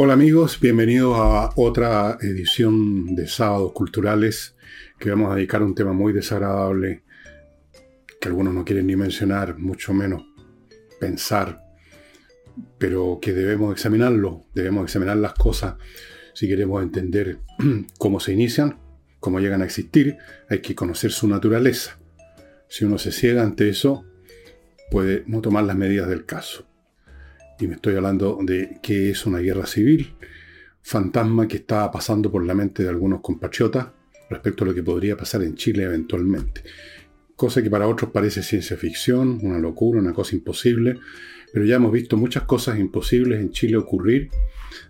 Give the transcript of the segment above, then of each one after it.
Hola amigos, bienvenidos a otra edición de Sábados Culturales que vamos a dedicar a un tema muy desagradable que algunos no quieren ni mencionar, mucho menos pensar, pero que debemos examinarlo, debemos examinar las cosas. Si queremos entender cómo se inician, cómo llegan a existir, hay que conocer su naturaleza. Si uno se ciega ante eso, puede no tomar las medidas del caso y me estoy hablando de qué es una guerra civil, fantasma que está pasando por la mente de algunos compatriotas respecto a lo que podría pasar en Chile eventualmente. Cosa que para otros parece ciencia ficción, una locura, una cosa imposible, pero ya hemos visto muchas cosas imposibles en Chile ocurrir,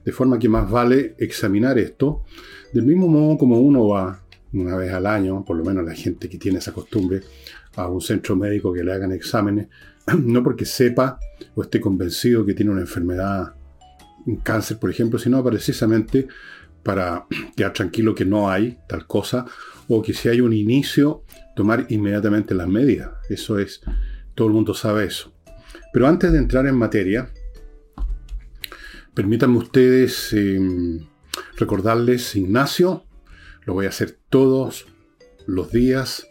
de forma que más vale examinar esto, del mismo modo como uno va una vez al año, por lo menos la gente que tiene esa costumbre, a un centro médico que le hagan exámenes, no porque sepa o esté convencido que tiene una enfermedad, un cáncer, por ejemplo, sino precisamente para quedar tranquilo que no hay tal cosa, o que si hay un inicio, tomar inmediatamente las medidas. Eso es, todo el mundo sabe eso. Pero antes de entrar en materia, permítanme ustedes em, recordarles Ignacio, lo voy a hacer todos los días,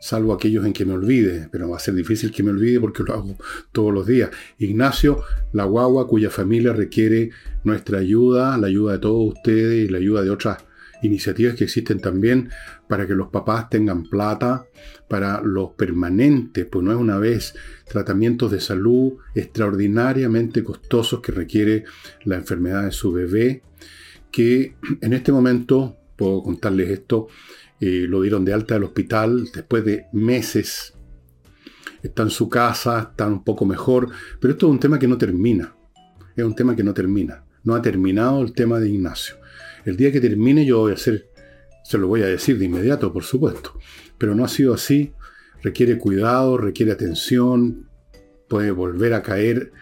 salvo aquellos en que me olvide, pero va a ser difícil que me olvide porque lo hago todos los días. Ignacio, la guagua cuya familia requiere nuestra ayuda, la ayuda de todos ustedes y la ayuda de otras iniciativas que existen también para que los papás tengan plata para los permanentes, pues no es una vez tratamientos de salud extraordinariamente costosos que requiere la enfermedad de su bebé, que en este momento, puedo contarles esto, eh, lo dieron de alta del hospital después de meses. Está en su casa, está un poco mejor, pero esto es un tema que no termina. Es un tema que no termina. No ha terminado el tema de Ignacio. El día que termine yo voy a hacer, se lo voy a decir de inmediato, por supuesto. Pero no ha sido así. Requiere cuidado, requiere atención, puede volver a caer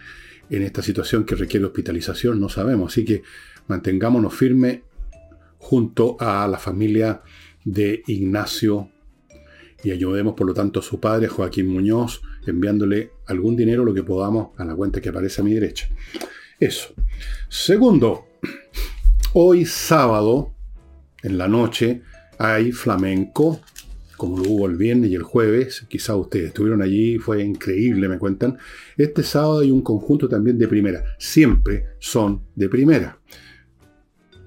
en esta situación que requiere hospitalización, no sabemos. Así que mantengámonos firmes junto a la familia de Ignacio y ayudemos por lo tanto a su padre, Joaquín Muñoz, enviándole algún dinero, lo que podamos, a la cuenta que aparece a mi derecha. Eso. Segundo, hoy sábado, en la noche, hay flamenco, como lo hubo el viernes y el jueves. Quizá ustedes estuvieron allí, fue increíble, me cuentan. Este sábado hay un conjunto también de primera. Siempre son de primera.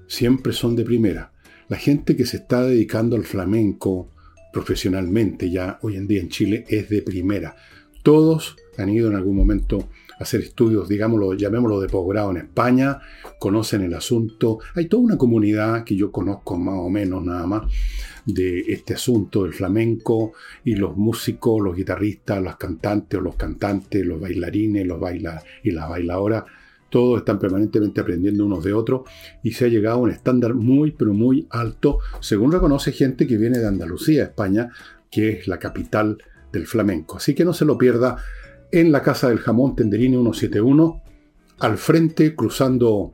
Siempre son de primera. La gente que se está dedicando al flamenco profesionalmente ya hoy en día en Chile es de primera. Todos han ido en algún momento a hacer estudios, digámoslo, llamémoslo de posgrado en España, conocen el asunto. Hay toda una comunidad que yo conozco más o menos nada más de este asunto del flamenco y los músicos, los guitarristas, los cantantes o los cantantes, los bailarines, los baila y las bailadoras todos están permanentemente aprendiendo unos de otros y se ha llegado a un estándar muy, pero muy alto, según reconoce gente que viene de Andalucía, España, que es la capital del flamenco. Así que no se lo pierda en la Casa del Jamón Tenderini 171, al frente, cruzando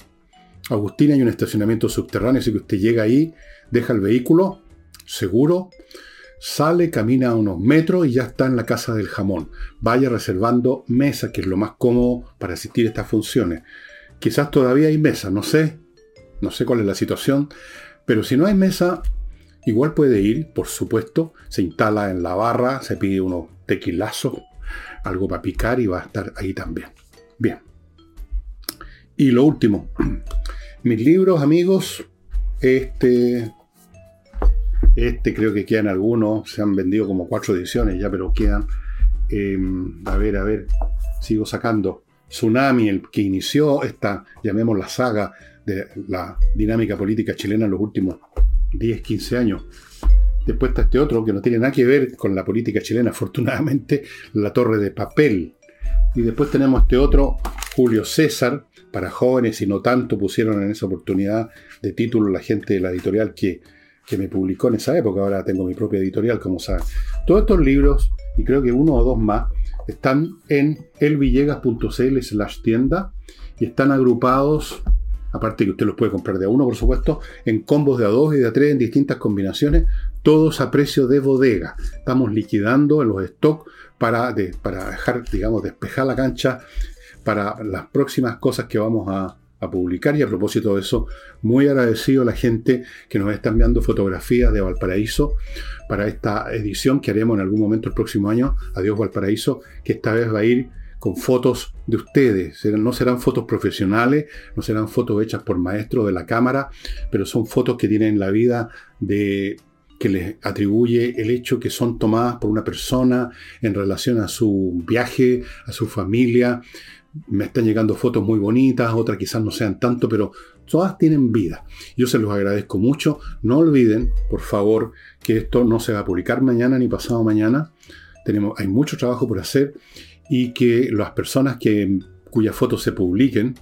Agustina, hay un estacionamiento subterráneo, así que usted llega ahí, deja el vehículo, seguro, sale, camina unos metros y ya está en la casa del jamón. Vaya reservando mesa, que es lo más cómodo para asistir a estas funciones. Quizás todavía hay mesa, no sé, no sé cuál es la situación, pero si no hay mesa, igual puede ir, por supuesto, se instala en la barra, se pide unos tequilazos, algo para picar y va a estar ahí también. Bien. Y lo último, mis libros, amigos, este este creo que quedan algunos, se han vendido como cuatro ediciones ya, pero quedan. Em, a ver, a ver, sigo sacando. Tsunami, el que inició esta, llamemos la saga de la dinámica política chilena en los últimos 10, 15 años. Después está este otro que no tiene nada que ver con la política chilena, afortunadamente, La Torre de Papel. Y después tenemos este otro, Julio César, para jóvenes y no tanto pusieron en esa oportunidad de título la gente de la editorial que que me publicó en esa época, ahora tengo mi propia editorial, como saben. Todos estos libros, y creo que uno o dos más, están en elvillegas.cl slash tienda y están agrupados, aparte que usted los puede comprar de a uno, por supuesto, en combos de a dos y de a tres en distintas combinaciones, todos a precio de bodega. Estamos liquidando los stocks para, para dejar, digamos, despejar la cancha para las próximas cosas que vamos a a publicar y a propósito de eso, muy agradecido a la gente que nos está enviando fotografías de Valparaíso para esta edición que haremos en algún momento el próximo año, Adiós Valparaíso, que esta vez va a ir con fotos de ustedes. No serán fotos profesionales, no serán fotos hechas por maestros de la cámara, pero son fotos que tienen la vida de que les atribuye el hecho que son tomadas por una persona en relación a su viaje, a su familia, me están llegando fotos muy bonitas, otras quizás no sean tanto, pero todas tienen vida. Yo se los agradezco mucho. No olviden, por favor, que esto no se va a publicar mañana ni pasado mañana. Tenemos, hay mucho trabajo por hacer y que las personas que, cuyas fotos se publiquen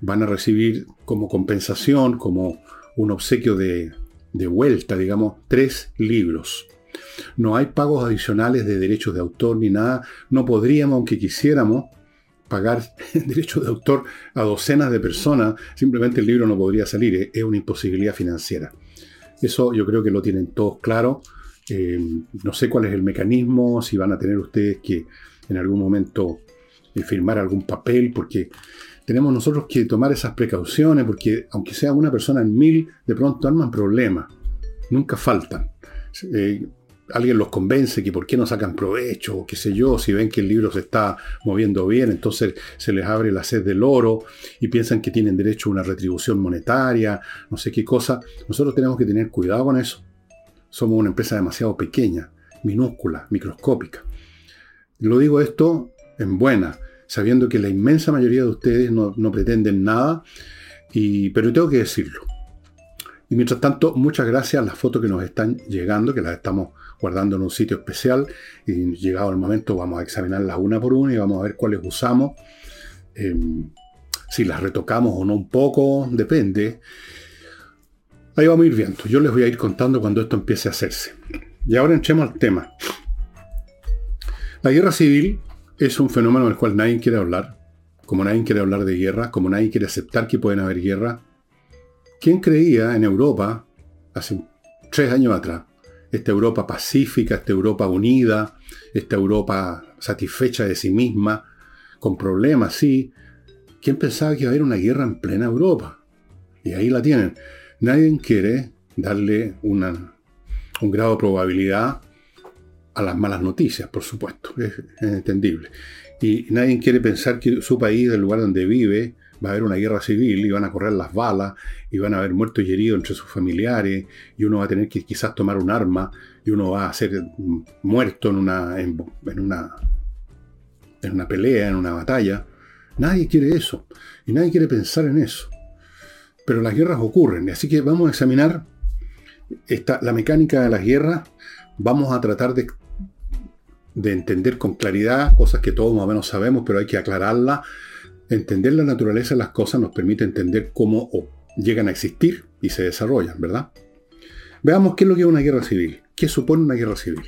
van a recibir como compensación, como un obsequio de, de vuelta, digamos, tres libros. No hay pagos adicionales de derechos de autor ni nada. No podríamos, aunque quisiéramos, pagar derechos de autor a docenas de personas, simplemente el libro no podría salir, es una imposibilidad financiera. Eso yo creo que lo tienen todos claro. Eh, no sé cuál es el mecanismo, si van a tener ustedes que en algún momento eh, firmar algún papel, porque tenemos nosotros que tomar esas precauciones, porque aunque sea una persona en mil, de pronto arman problemas, nunca faltan. Eh, alguien los convence que por qué no sacan provecho, o qué sé yo, si ven que el libro se está moviendo bien, entonces se les abre la sed del oro y piensan que tienen derecho a una retribución monetaria, no sé qué cosa. Nosotros tenemos que tener cuidado con eso. Somos una empresa demasiado pequeña, minúscula, microscópica. Lo digo esto en buena, sabiendo que la inmensa mayoría de ustedes no, pretenden nada, y, pero tengo que decirlo. Y mientras tanto, muchas gracias a las fotos que nos están llegando, que las estamos guardando en un sitio especial y llegado el momento vamos a examinarlas una por una y vamos a ver cuáles usamos. Em, si las retocamos o no un poco, depende. Ahí vamos a ir viendo. Yo les voy a ir contando cuando esto empiece a hacerse. Y ahora entremos al tema. La guerra civil es un fenómeno del cual nadie quiere hablar. Como nadie quiere hablar de guerra, como nadie quiere aceptar que pueden haber guerra. ¿Quién creía en Europa hace tres años atrás esta Europa pacífica, esta Europa unida, esta Europa satisfecha de sí misma, con problemas, sí. ¿Quién pensaba que iba a haber una guerra en plena Europa? Y ahí la tienen. Nadie quiere darle una, un grado de probabilidad a las malas noticias, por supuesto, es, es entendible. Y nadie quiere pensar que su país, el lugar donde vive, va a haber una guerra civil y van a correr las balas y van a haber muertos y heridos entre sus familiares y uno va a tener que quizás tomar un arma y uno va a ser muerto en una, en, una, en una pelea, en una batalla. Nadie quiere eso y nadie quiere pensar en eso. Pero las guerras ocurren, así que vamos a examinar la mecánica de las guerras. Vamos a tratar de, de entender con claridad cosas que todos más o menos sabemos, pero hay que aclararlas Entender la naturaleza de las cosas nos permite entender cómo llegan a existir y se desarrollan, ¿verdad? Veamos qué es lo que es una guerra civil. ¿Qué supone una guerra civil?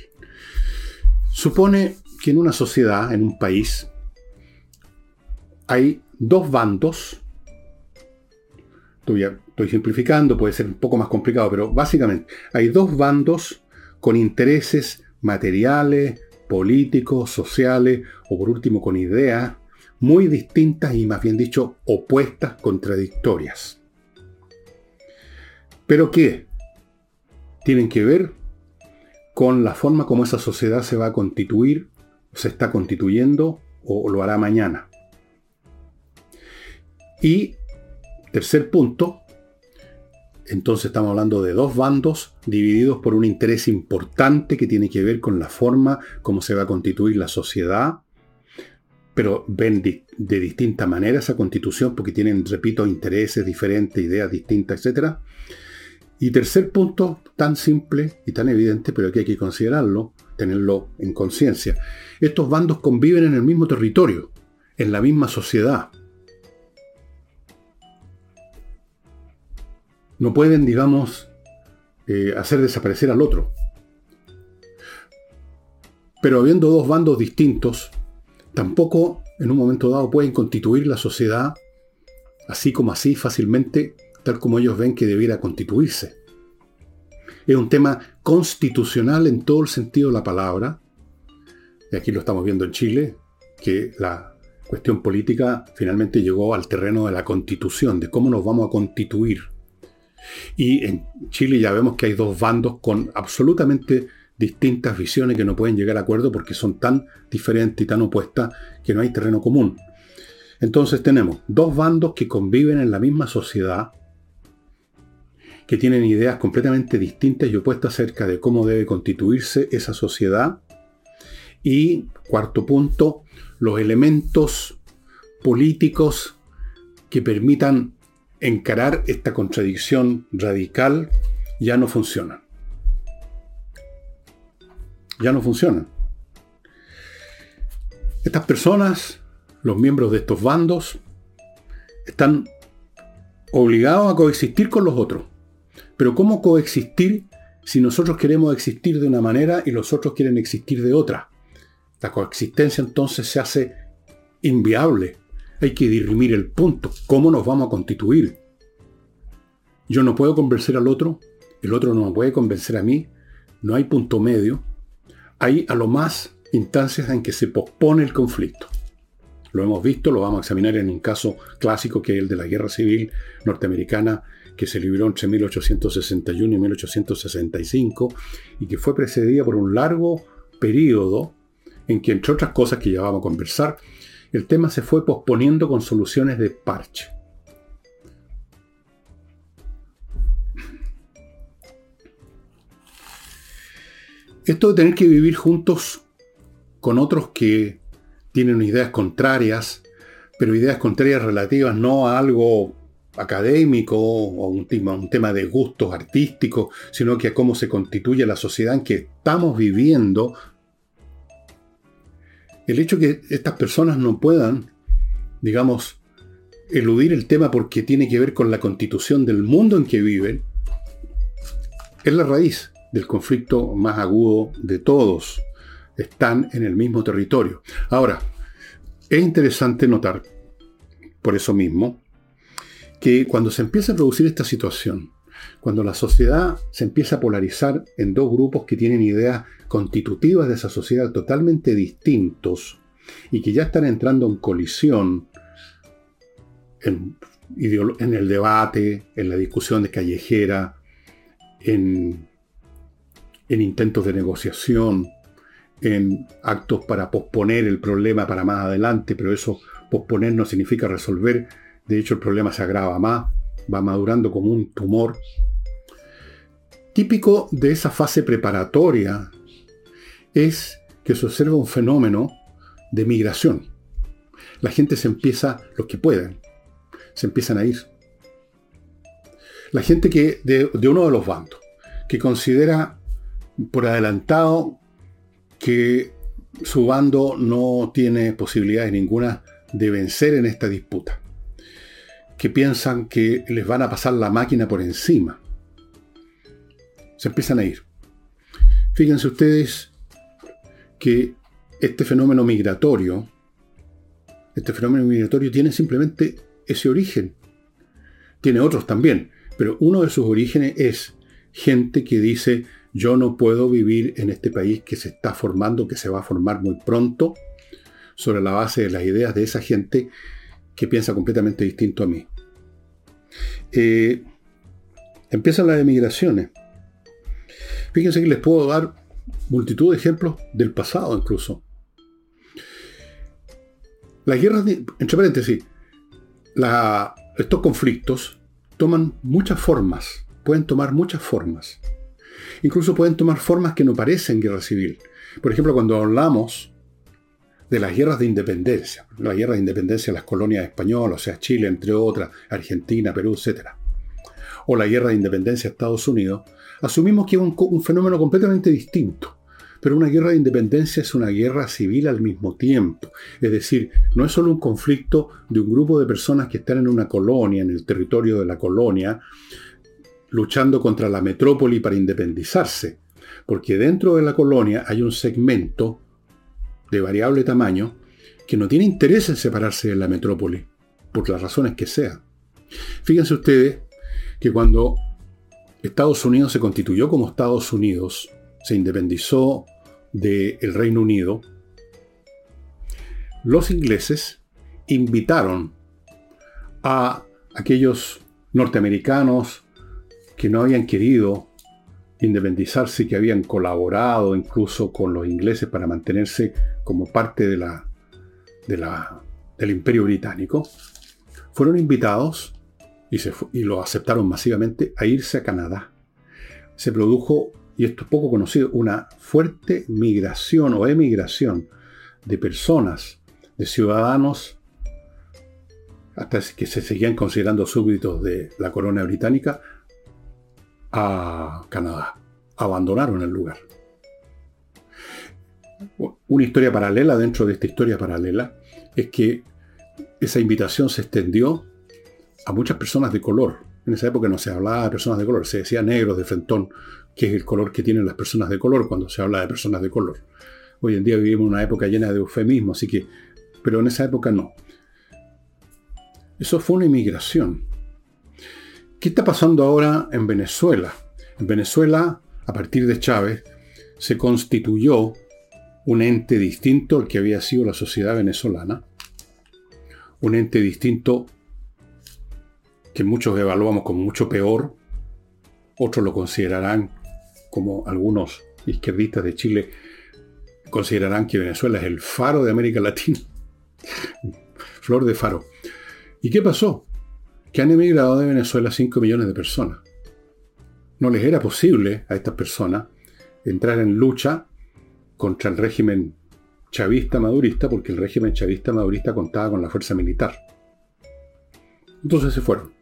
Supone que en una sociedad, en un país, hay dos bandos. Estoy, simplificando, puede ser un poco más complicado, pero básicamente hay dos bandos con intereses materiales, políticos, sociales o por último con ideas muy distintas y más bien dicho opuestas, contradictorias. ¿Pero qué? Tienen que ver con la forma como esa sociedad se va a constituir, se está constituyendo o lo hará mañana. Y tercer punto, entonces estamos hablando de dos bandos divididos por un interés importante que tiene que ver con la forma como se va a constituir la sociedad pero ven de, distinta manera esa constitución porque tienen, repito, intereses diferentes, ideas distintas, etc. Y tercer punto, tan simple y tan evidente, pero que hay que considerarlo, tenerlo en conciencia. Estos bandos conviven en el mismo territorio, en la misma sociedad. No pueden, digamos, eh, hacer desaparecer al otro. Pero habiendo dos bandos distintos, tampoco en un momento dado pueden constituir la sociedad así como así fácilmente, tal como ellos ven que debiera constituirse. Es un tema constitucional en todo el sentido de la palabra, y aquí lo estamos viendo en Chile, que la, cuestión política finalmente llegó al terreno de la constitución, de cómo nos vamos a constituir. Y en Chile ya vemos que hay dos bandos con absolutamente distintas visiones que no pueden llegar a acuerdo porque son tan diferentes y tan opuestas que no hay terreno común. Entonces tenemos dos bandos que conviven en la misma sociedad, que tienen ideas completamente distintas y opuestas acerca de cómo debe constituirse esa sociedad. Y cuarto punto, los elementos políticos que permitan encarar esta contradicción radical ya no funcionan. Ya no funcionan. Estas personas, los miembros de estos bandos, están obligados a coexistir con los otros. Pero ¿cómo coexistir si nosotros queremos existir de una manera y los otros quieren existir de otra? La coexistencia entonces se hace inviable. Hay que dirimir el punto. ¿Cómo nos vamos a constituir? Yo no puedo convencer al otro, el otro no me puede convencer a mí. No hay punto medio. Hay a lo más instancias en que se pospone el conflicto. Lo hemos visto, lo vamos a examinar en un caso clásico que es el de la guerra civil norteamericana que se libró entre 1861 y 1865 y que fue precedida por un largo periodo en que, entre otras cosas que ya vamos a conversar, el tema se fue posponiendo con soluciones de parche. Esto de tener que vivir juntos con otros que tienen ideas contrarias, pero ideas contrarias relativas no a algo académico o un tema, un tema de gustos artísticos, sino que a cómo se constituye la sociedad en que estamos viviendo, el hecho que estas personas no puedan, digamos, eludir el tema porque tiene que ver con la constitución del mundo en que viven, es la raíz del conflicto más agudo de todos. Están en el mismo territorio. Ahora, es interesante notar, por eso mismo, que cuando se empieza a producir esta situación, cuando la sociedad se empieza a polarizar en dos grupos que tienen ideas constitutivas de esa sociedad totalmente distintos y que ya están entrando en colisión en, el debate, en la discusión de callejera, en, en intentos de negociación, en actos para posponer el problema para más adelante, pero eso posponer no significa resolver de hecho, el problema se agrava más, va madurando como un tumor. Típico de esa fase preparatoria es que se observa un fenómeno de migración. La gente se empieza, los que pueden, se empiezan a ir. La gente que de, de uno de los bandos, que considera por adelantado que su bando no tiene posibilidades ninguna de vencer en esta disputa que piensan que les van a pasar la máquina por encima. Se empiezan a ir. Fíjense ustedes que este fenómeno migratorio, este fenómeno migratorio tiene simplemente ese origen. Tiene otros también, pero uno de sus orígenes es gente que dice, yo no puedo vivir en este país que se está formando, que se va a formar muy pronto, sobre la base de las ideas de esa gente que piensa completamente distinto a mí. Eh, empiezan las emigraciones. Fíjense que les puedo dar multitud de ejemplos del pasado incluso. Las guerras, entre paréntesis, estos conflictos toman muchas formas, pueden tomar muchas formas. Incluso pueden tomar formas que no parecen guerra civil. Por ejemplo, cuando hablamos de las guerras de independencia, la guerra de independencia de las colonias españolas, o sea, Chile, entre otras, Argentina, Perú, etc. O la guerra de independencia de Estados Unidos, asumimos que es un, un fenómeno completamente distinto. Pero una guerra de independencia es una guerra civil al mismo tiempo. Es decir, no es solo un conflicto de un grupo de personas que están en una colonia, en el territorio de la colonia, luchando contra la metrópoli para independizarse. Porque dentro de la colonia hay un segmento de variable tamaño que no tiene interés en separarse de la metrópoli, por las razones que sean. Fíjense ustedes que cuando Estados Unidos se constituyó como Estados Unidos, se independizó del Reino Unido, los ingleses invitaron a aquellos norteamericanos que no habían querido independizarse, que habían colaborado incluso con los ingleses para mantenerse como parte de la, del imperio británico, fueron invitados y, se, y lo aceptaron masivamente a irse a Canadá. Se produjo, y esto es poco conocido, una fuerte migración o emigración de personas, de ciudadanos, hasta que se seguían considerando súbditos de la corona británica, a Canadá. Abandonaron el lugar. Una historia paralela dentro de esta historia paralela es que esa invitación se extendió a muchas personas de color. En esa época no se hablaba de personas de color, se decía negros de frentón, que es el color que tienen las personas de color cuando se habla de personas de color. Hoy en día vivimos una época llena de eufemismo, así que, pero en esa época no. Eso fue una inmigración. ¿Qué está pasando ahora en Venezuela? En Venezuela, a partir de Chávez, se constituyó un ente distinto al que había sido la sociedad venezolana, un ente distinto que muchos evaluamos como mucho peor, otros lo considerarán como algunos izquierdistas de Chile considerarán que Venezuela es el faro de América Latina, flor de faro. ¿Y qué pasó? Que han emigrado de Venezuela 5 millones de personas. No les era posible a estas personas entrar en lucha contra el régimen chavista madurista, porque el régimen chavista madurista contaba con la fuerza militar. Entonces se fueron.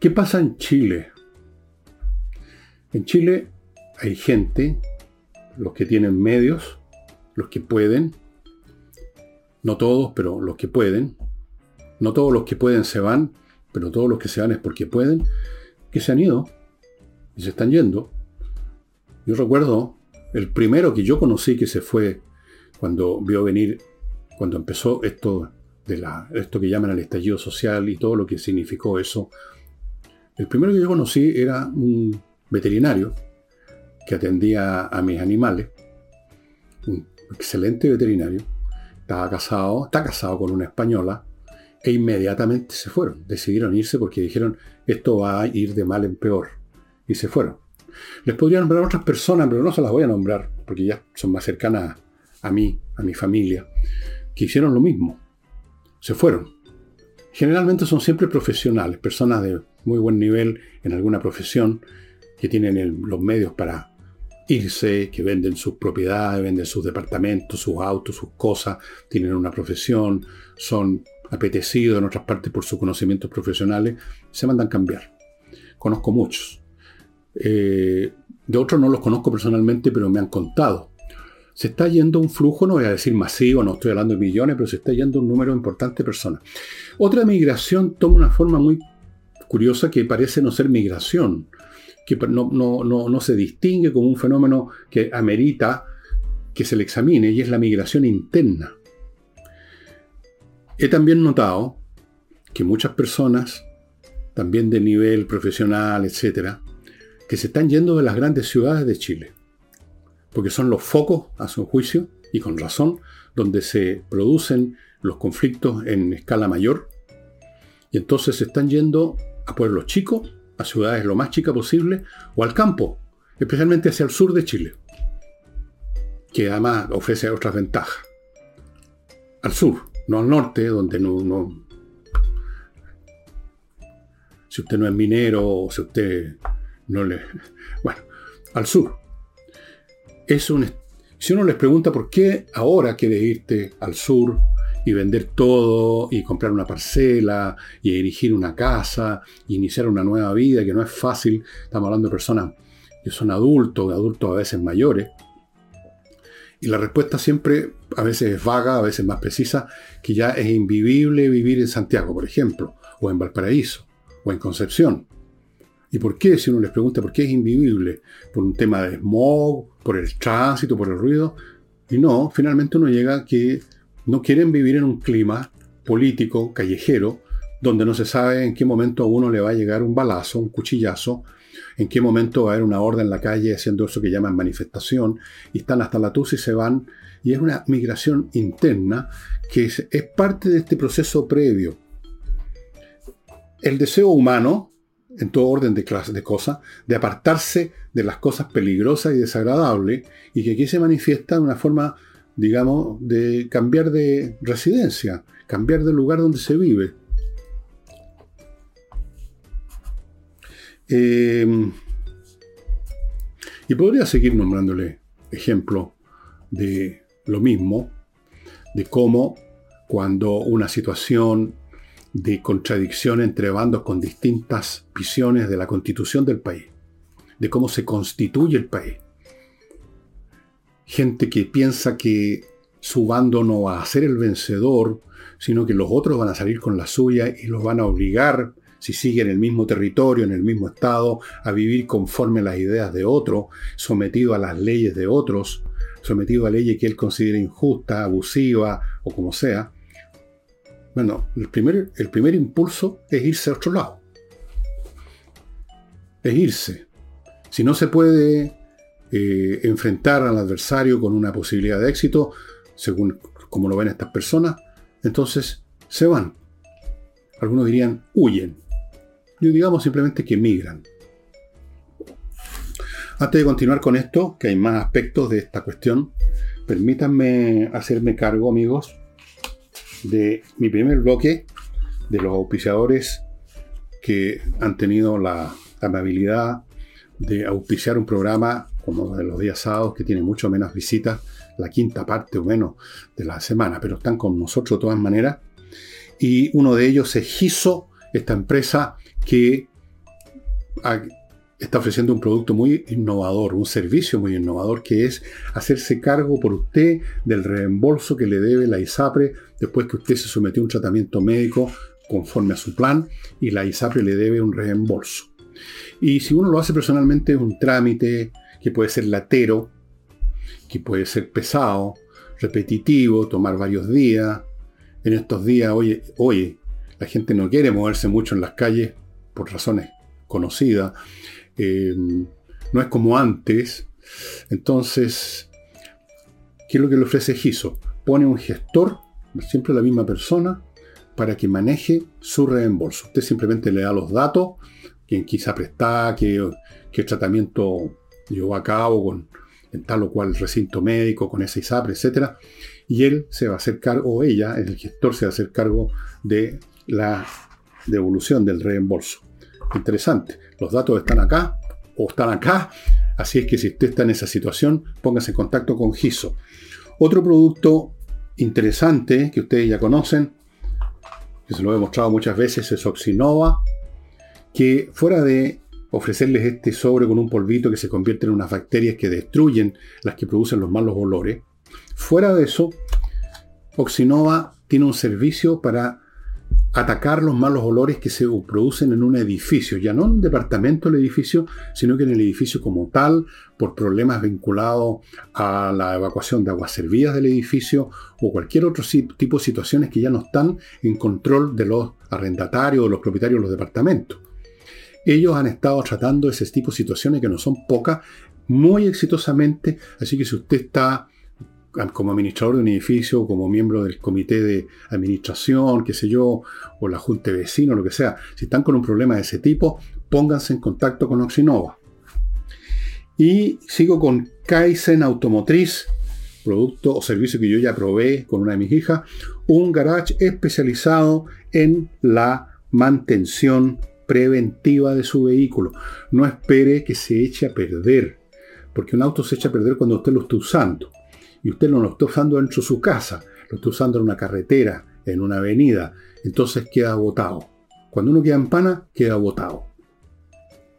¿Qué pasa en Chile? En Chile hay gente, los que tienen medios, los que pueden, no todos, pero los que pueden, no todos los que pueden se van, pero todos los que se van es porque pueden, que se han ido y se están yendo. Yo recuerdo el primero que yo conocí que se fue cuando vio venir, cuando empezó esto de la, esto que llaman el estallido social y todo lo que significó eso. El primero que yo conocí era un veterinario que atendía a mis animales, un excelente veterinario. Estaba casado, está casado con una española, e inmediatamente se fueron. Decidieron irse porque dijeron, esto va a ir de mal en peor. Y se fueron. Les podría nombrar otras personas, pero no se las voy a nombrar, porque ya son más cercanas a mí, a mi familia, que hicieron lo mismo. Se fueron. Generalmente son siempre profesionales, personas de muy buen nivel en alguna profesión, que tienen los medios para irse, que venden sus propiedades, venden sus departamentos, sus autos, sus cosas, tienen una profesión, son apetecido en otras partes por sus conocimientos profesionales, se mandan cambiar. Conozco muchos. Eh, de otros no los conozco personalmente, pero me han contado. Se está yendo un flujo, no voy a decir masivo, no estoy hablando de millones, pero se está yendo un número importante de personas. Otra migración toma una forma muy curiosa que parece no ser migración, que no se distingue como un fenómeno que amerita que se le examine, y es la migración interna. He también notado que muchas personas, también de nivel profesional, etcétera, que se están yendo de las grandes ciudades de Chile, porque son los focos, a su juicio, y con razón, donde se producen los conflictos en escala mayor, y entonces se están yendo a pueblos chicos, a ciudades lo más chicas posible, o al campo, especialmente hacia el sur de Chile, que además ofrece otras ventajas. Al sur, no al norte, donde no, Si usted no es minero o si usted no le... Bueno, al sur. Es un, si uno les pregunta por qué ahora quiere irte al sur y vender todo y comprar una parcela y erigir una casa y iniciar una nueva vida, que no es fácil, estamos hablando de personas que son adultos, adultos a veces mayores, y la respuesta siempre a veces es vaga, a veces más precisa, que ya es invivible vivir en Santiago, por ejemplo, o en Valparaíso, o en Concepción. ¿Y por qué? Si uno les pregunta por qué es invivible, por un tema de smog, por el tránsito, por el ruido. Y no, finalmente uno llega a que no quieren vivir en un clima político, callejero, donde no se sabe en qué momento a uno le va a llegar un balazo, un cuchillazo, en qué momento va a haber una horda en la calle haciendo eso que llaman manifestación, y están hasta la tusa y se van, y es una migración interna que es, parte de este proceso previo. El deseo humano, en todo orden de, de cosas, de apartarse de las cosas peligrosas y desagradables, y que aquí se manifiesta de una forma, digamos, de cambiar de residencia, cambiar del lugar donde se vive. Eh, y podría seguir nombrándole ejemplo de lo mismo, de cómo cuando una situación de contradicción entre bandos con distintas visiones de la constitución del país, de cómo se constituye el país. Gente que piensa que su bando no va a ser el vencedor, sino que los otros van a salir con la suya y los van a obligar, si siguen en el mismo territorio, en el mismo estado, a vivir conforme a las ideas de otro, sometido a las leyes de otros, sometido a leyes que él considera injusta, abusiva o como sea. Bueno, el primer, el primer impulso es irse a otro lado. Es irse. Si no se puede eh, enfrentar al adversario con una posibilidad de éxito, según como lo ven estas personas, entonces se van. Algunos dirían huyen. Yo digamos simplemente que migran. Antes de continuar con esto, que hay más aspectos de esta cuestión, permítanme hacerme cargo, amigos, de mi primer bloque de los auspiciadores que han tenido la amabilidad de auspiciar un programa como de los días sábados que tiene mucho menos visitas, la quinta parte o menos de la semana, pero están con nosotros de todas maneras. Y uno de ellos es Giso, esta empresa que está ofreciendo un producto muy innovador, un servicio muy innovador, que es hacerse cargo por usted del reembolso que le debe la ISAPRE después que usted se sometió a un tratamiento médico conforme a su plan y la ISAPRE le debe un reembolso. Y si uno lo hace personalmente es un trámite que puede ser latero, que puede ser pesado, repetitivo, tomar varios días. En estos días, oye, oye, la gente no quiere moverse mucho en las calles por razones conocidas. Eh, no es como antes. Entonces, ¿qué es lo que le ofrece Giso? Pone un gestor, siempre la misma persona, para que maneje su reembolso. Usted simplemente le da los datos, quién quizá presta, qué, tratamiento llevó a cabo con en tal o cual recinto médico, con esa ISAPRE, etc. Y él se va a hacer cargo, o ella, el gestor, se va a hacer cargo de la devolución del reembolso. Interesante. Los datos están acá o están acá. Así es que si usted está en esa situación, póngase en contacto con GISO. Otro producto interesante que ustedes ya conocen, que se lo he mostrado muchas veces, es Oxinova, que fuera de ofrecerles este sobre con un polvito que se convierte en unas bacterias que destruyen las que producen los malos olores, fuera de eso, Oxinova tiene un servicio para atacar los malos olores que se producen en un edificio, ya no en un departamento del edificio, sino que en el edificio como tal, por problemas vinculados a la evacuación de aguas servidas del edificio o cualquier otro tipo de situaciones que ya no están en control de los arrendatarios o los propietarios de los departamentos. Ellos han estado tratando ese tipo de situaciones que no son pocas, muy exitosamente, así que si usted está como administrador de un edificio, como miembro del comité de administración, qué sé yo, o la junta de vecinos, lo que sea, si están con un problema de ese tipo, pónganse en contacto con Oxinova. Y sigo con Kaizen Automotriz, producto o servicio que yo ya probé con una de mis hijas, un garage especializado en la mantención preventiva de su vehículo. No espere que se eche a perder, porque un auto se echa a perder cuando usted lo está usando y usted no lo está usando dentro de su casa, lo está usando en una carretera, en una avenida, entonces queda agotado. Cuando uno queda en pana, queda agotado.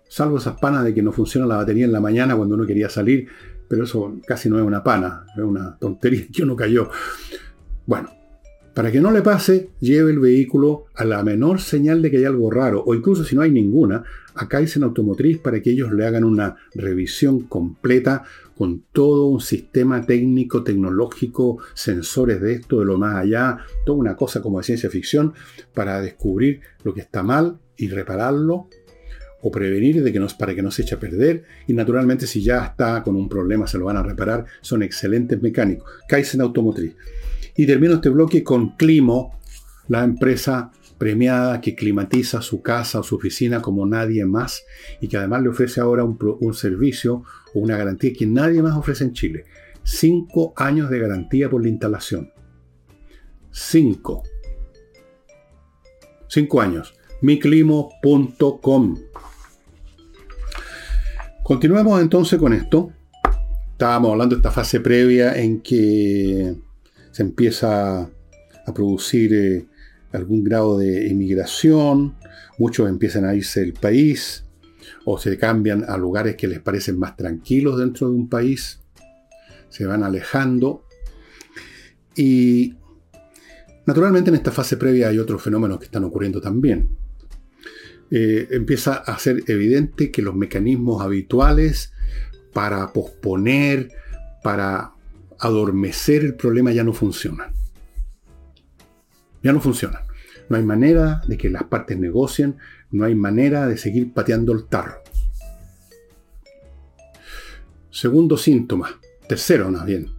Salvo esas panas de que no funciona la batería en la mañana cuando uno quería salir, pero eso casi no es una pana, es una tontería que uno cayó. Bueno, Para que no le pase, lleve el vehículo a la menor señal de que hay algo raro, o incluso si no hay ninguna, a Kaizen Automotriz para que ellos le hagan una revisión completa con todo un sistema técnico, tecnológico, sensores de esto, de lo más allá, toda una cosa como de ciencia ficción, para descubrir lo que está mal y repararlo o prevenir de que nos, para que no se eche a perder. Y naturalmente si ya está con un problema se lo van a reparar. Son excelentes mecánicos. Kaizen Automotriz. Y termino este bloque con Climo, la empresa premiada que climatiza su casa o su oficina como nadie más y que además le ofrece ahora un, servicio o una garantía que nadie más ofrece en Chile. Cinco años de garantía por la instalación. Cinco. Cinco años. miclimo.com. Continuemos entonces con esto. Estábamos hablando de esta fase previa en que se empieza a producir eh, algún grado de inmigración, muchos empiezan a irse del país o se cambian a lugares que les parecen más tranquilos dentro de un país, se van alejando y naturalmente en esta fase previa hay otros fenómenos que están ocurriendo también. Eh, empieza a ser evidente que los mecanismos habituales para posponer, para adormecer el problema ya no funcionan. Ya no funcionan. No hay manera de que las partes negocien, no hay manera de seguir pateando el tarro. Segundo síntoma, tercero más bien,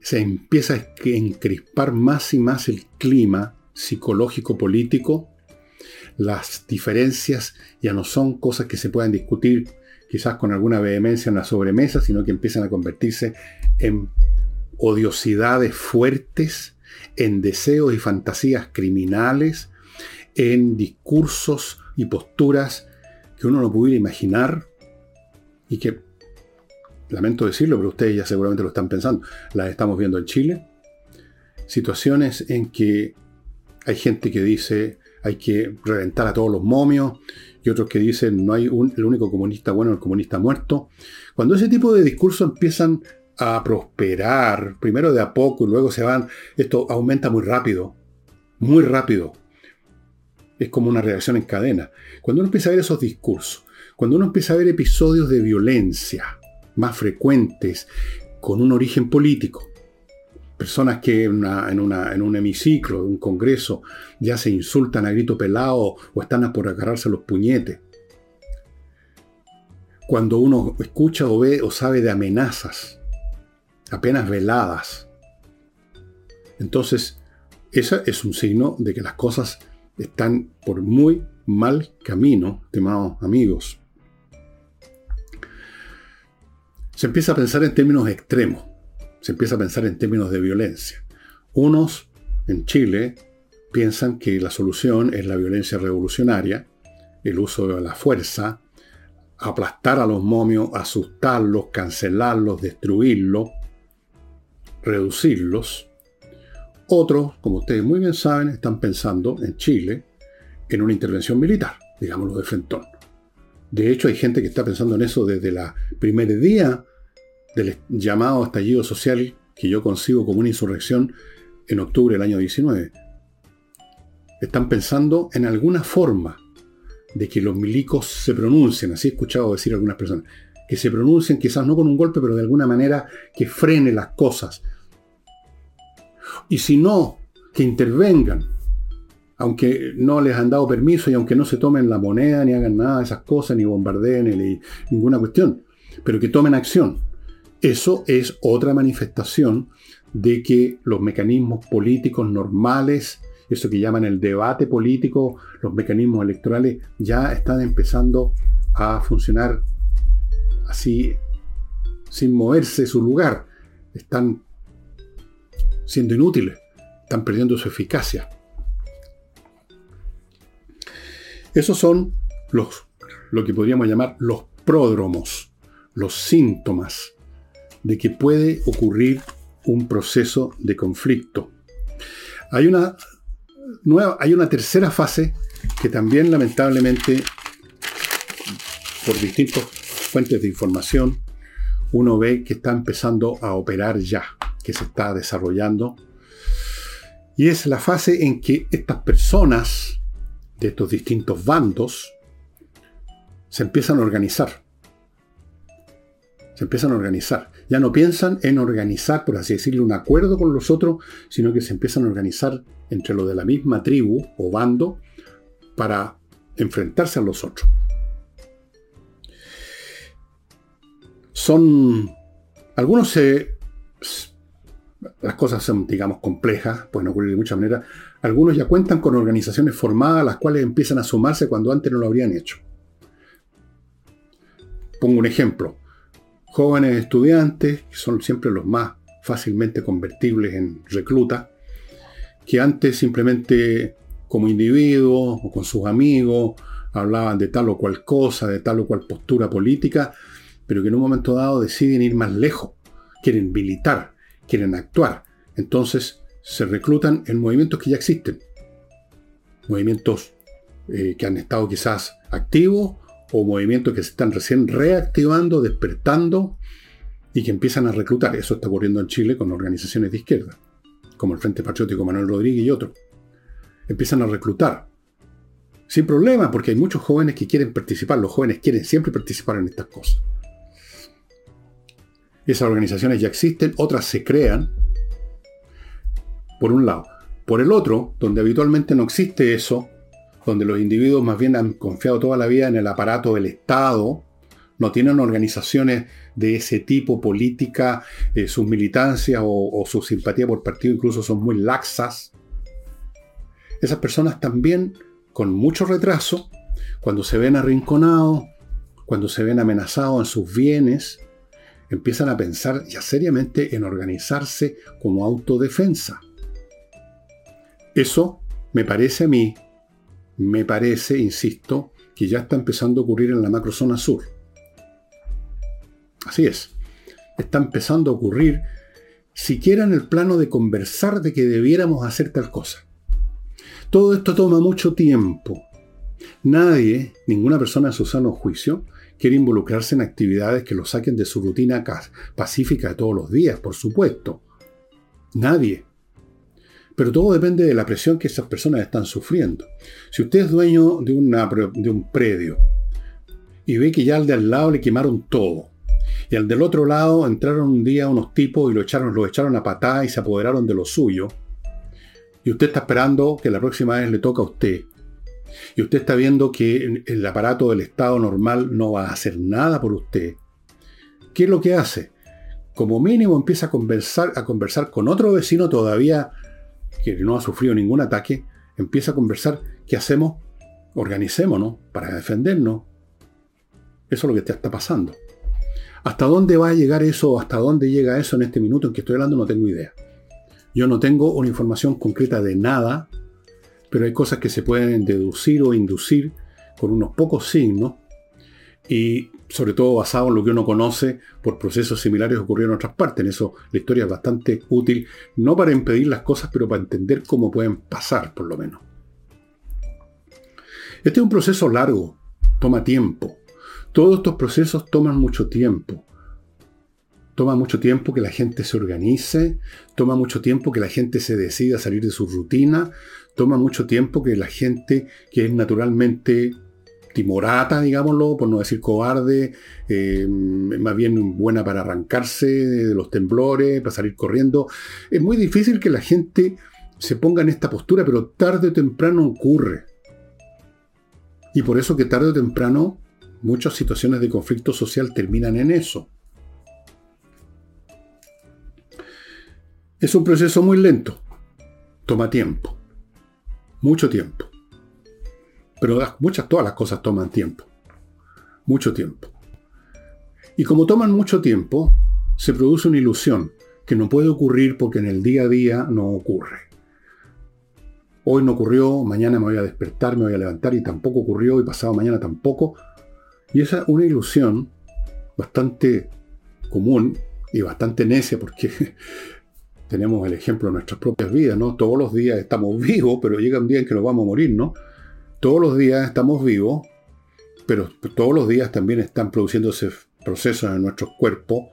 se empieza a encrispar más y más el clima psicológico político las diferencias ya no son cosas que se puedan discutir quizás con alguna vehemencia en la sobremesa, sino que empiezan a convertirse en odiosidades fuertes, en deseos y fantasías criminales, en discursos y posturas que uno no pudiera imaginar y que, lamento decirlo, pero ustedes ya seguramente lo están pensando, las estamos viendo en Chile. Situaciones en que hay gente que dice, hay que reventar a todos los momios, y otros que dicen no hay un, el único comunista bueno, el comunista muerto. Cuando ese tipo de discursos empiezan a prosperar, primero de a poco y luego se van, esto aumenta muy rápido, muy rápido. Es como una reacción en cadena. Cuando uno empieza a ver esos discursos, cuando uno empieza a ver episodios de violencia más frecuentes, con un origen político, personas que en, un hemiciclo de un congreso ya se insultan a grito pelado o están por agarrarse los puñetes. Cuando uno escucha o ve o sabe de amenazas, apenas veladas, entonces ese es un signo de que las cosas están por muy mal camino, estimados amigos. Se empieza a pensar en términos extremos se empieza a pensar en términos de violencia. Unos en Chile piensan que la solución es la violencia revolucionaria, el uso de la fuerza, aplastar a los momios, asustarlos, cancelarlos, destruirlos, reducirlos. Otros, como ustedes muy bien saben, están pensando en Chile en una intervención militar, digámoslo de frentón. De hecho, hay gente que está pensando en eso desde el primer día del llamado estallido social que yo concibo como una insurrección en octubre del año 19. Están pensando en alguna forma de que los milicos se pronuncien, así he escuchado decir algunas personas, que se pronuncien quizás no con un golpe, pero de alguna manera que frene las cosas. Y si no, que intervengan, aunque no les han dado permiso y aunque no se tomen la moneda, ni hagan nada de esas cosas, ni bombardeen, ni ninguna cuestión, pero que tomen acción. Eso es otra manifestación de que los mecanismos políticos normales, eso que llaman el debate político, los mecanismos electorales, ya están empezando a funcionar así, sin moverse su lugar. Están siendo inútiles, están perdiendo su eficacia. Esos son los, lo que podríamos llamar los pródromos, los síntomas de que puede ocurrir un proceso de conflicto. Hay una, nueva, hay una tercera fase que también lamentablemente, por distintas fuentes de información, uno ve que está empezando a operar ya, que se está desarrollando, Y es la fase en que estas personas de estos distintos bandos se empiezan a organizar. Empiezan a organizar. Ya no piensan en organizar, por así decirlo, un acuerdo con los otros, sino que se empiezan a organizar entre los de la misma tribu o bando para enfrentarse a los otros. Son. Algunos se. Las cosas son, digamos, complejas, pueden ocurrir de muchas maneras. Algunos ya cuentan con organizaciones formadas, las cuales empiezan a sumarse cuando antes no lo habrían hecho. Pongo un ejemplo. Jóvenes estudiantes, que son siempre los más fácilmente convertibles en recluta, que antes simplemente como individuos o con sus amigos hablaban de tal o cual cosa, de tal o cual postura política, pero que en un momento dado deciden ir más lejos, quieren militar, quieren actuar. Entonces se reclutan en movimientos que ya existen, movimientos eh, que han estado quizás activos o movimientos que se están recién reactivando, despertando y que empiezan a reclutar. Eso está ocurriendo en Chile con organizaciones de izquierda, como el Frente Patriótico Manuel Rodríguez y otros. Empiezan a reclutar. Sin problema, porque hay muchos jóvenes que quieren participar. Los jóvenes quieren siempre participar en estas cosas. Esas organizaciones ya existen, otras se crean, por un lado. Por el otro, donde habitualmente no existe eso, donde los individuos más bien han confiado toda la vida en el aparato del Estado, no tienen organizaciones de ese tipo política, eh, sus militancias o, o, su simpatía por partido incluso son muy laxas. Esas personas también, con mucho retraso, cuando se ven arrinconados, cuando se ven amenazados en sus bienes, empiezan a pensar ya seriamente en organizarse como autodefensa. Eso me parece a mí, me parece, insisto, que ya está empezando a ocurrir en la macrozona sur. Así es, está empezando a ocurrir siquiera en el plano de conversar de que debiéramos hacer tal cosa. Todo esto toma mucho tiempo. Nadie, ninguna persona en su sano juicio, quiere involucrarse en actividades que lo saquen de su rutina pacífica de todos los días, por supuesto. Nadie. Pero todo depende de la presión que esas personas están sufriendo. Si usted es dueño de, de un predio y ve que ya al de al lado le quemaron todo, y al del otro lado entraron un día unos tipos y lo echaron, lo echaron a patada y se apoderaron de lo suyo, y usted está esperando que la próxima vez le toca a usted, y usted está viendo que el aparato del Estado normal no va a hacer nada por usted, ¿qué es lo que hace? Como mínimo empieza a conversar, a conversar con otro vecino todavía que no ha sufrido ningún ataque, empieza a conversar, ¿qué hacemos? Organicémonos para defendernos. Eso es lo que está pasando. ¿Hasta dónde va a llegar eso? ¿Hasta dónde llega eso en este minuto en que estoy hablando? No tengo idea. Yo no tengo una información concreta de nada pero hay cosas que se pueden deducir o inducir con unos pocos signos y sobre todo basado en lo que uno conoce por procesos similares ocurrieron en otras partes. En eso la historia es bastante útil, no para impedir las cosas, pero para entender cómo pueden pasar, por lo menos. Este es un proceso largo, toma tiempo. Todos estos procesos toman mucho tiempo. Toma mucho tiempo que la gente se organice, toma mucho tiempo que la gente se decida salir de su rutina, toma mucho tiempo que la gente que es naturalmente timorata, digámoslo, por no decir cobarde, eh, más bien buena para arrancarse de los temblores, para salir corriendo. Es muy difícil que la gente se ponga en esta postura, pero tarde o temprano ocurre. Y por eso que tarde o temprano muchas situaciones de conflicto social terminan en eso. Es un proceso muy lento, toma tiempo mucho tiempo. Pero muchas, todas las cosas toman tiempo. Mucho tiempo. Y como toman mucho tiempo, se produce una ilusión que no puede ocurrir porque en el día a día no ocurre. Hoy no ocurrió, mañana me voy a despertar, me voy a levantar y tampoco ocurrió y pasado mañana tampoco. Y esa es una ilusión bastante común y bastante necia porque tenemos el ejemplo de nuestras propias vidas, ¿no? Todos los días estamos vivos, pero llega un día en que nos vamos a morir, ¿no? Todos los días estamos vivos, pero todos los días también están produciéndose procesos en nuestros cuerpos,